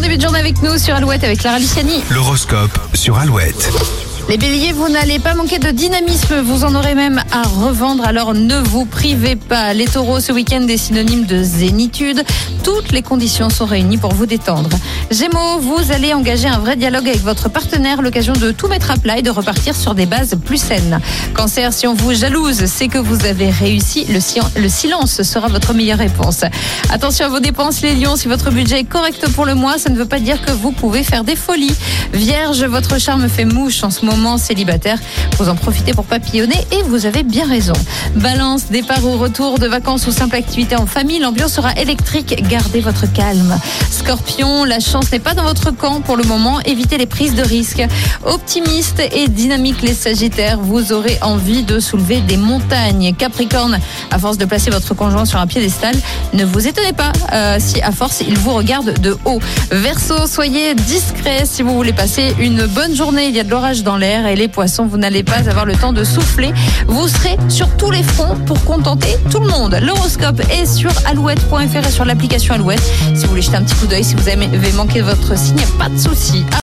Bon début de journée avec nous sur Alouette avec Clara Luciani. L'horoscope sur Alouette. Les béliers, vous n'allez pas manquer de dynamisme, vous en aurez même à revendre, alors ne vous privez pas. Les taureaux, ce week-end est synonyme de zénitude. Toutes les conditions sont réunies pour vous détendre. Gémeaux, vous allez engager un vrai dialogue avec votre partenaire, l'occasion de tout mettre à plat et de repartir sur des bases plus saines. Cancer, si on vous jalouse, c'est que vous avez réussi. Le, le silence sera votre meilleure réponse. Attention à vos dépenses, les lions. Si votre budget est correct pour le mois, ça ne veut pas dire que vous pouvez faire des folies. Vierge, votre charme fait mouche en ce moment célibataire. Vous en profitez pour papillonner et vous avez bien raison. Balance, départ ou retour de vacances ou simple activité en famille, l'ambiance sera électrique. Gardez votre calme. Scorpion, la chance n'est pas dans votre camp pour le moment. Évitez les prises de risques. Optimiste et dynamique les Sagittaires, vous aurez envie de soulever des montagnes. Capricorne, à force de placer votre conjoint sur un piédestal, ne vous étonnez pas euh, si à force il vous regarde de haut. Verseau, soyez discret si vous voulez passer une bonne journée. Il y a de l'orage dans et les poissons, vous n'allez pas avoir le temps de souffler. Vous serez sur tous les fronts pour contenter tout le monde. L'horoscope est sur alouette.fr et sur l'application Alouette. Si vous voulez jeter un petit coup d'œil, si vous avez manqué votre signe, pas de souci.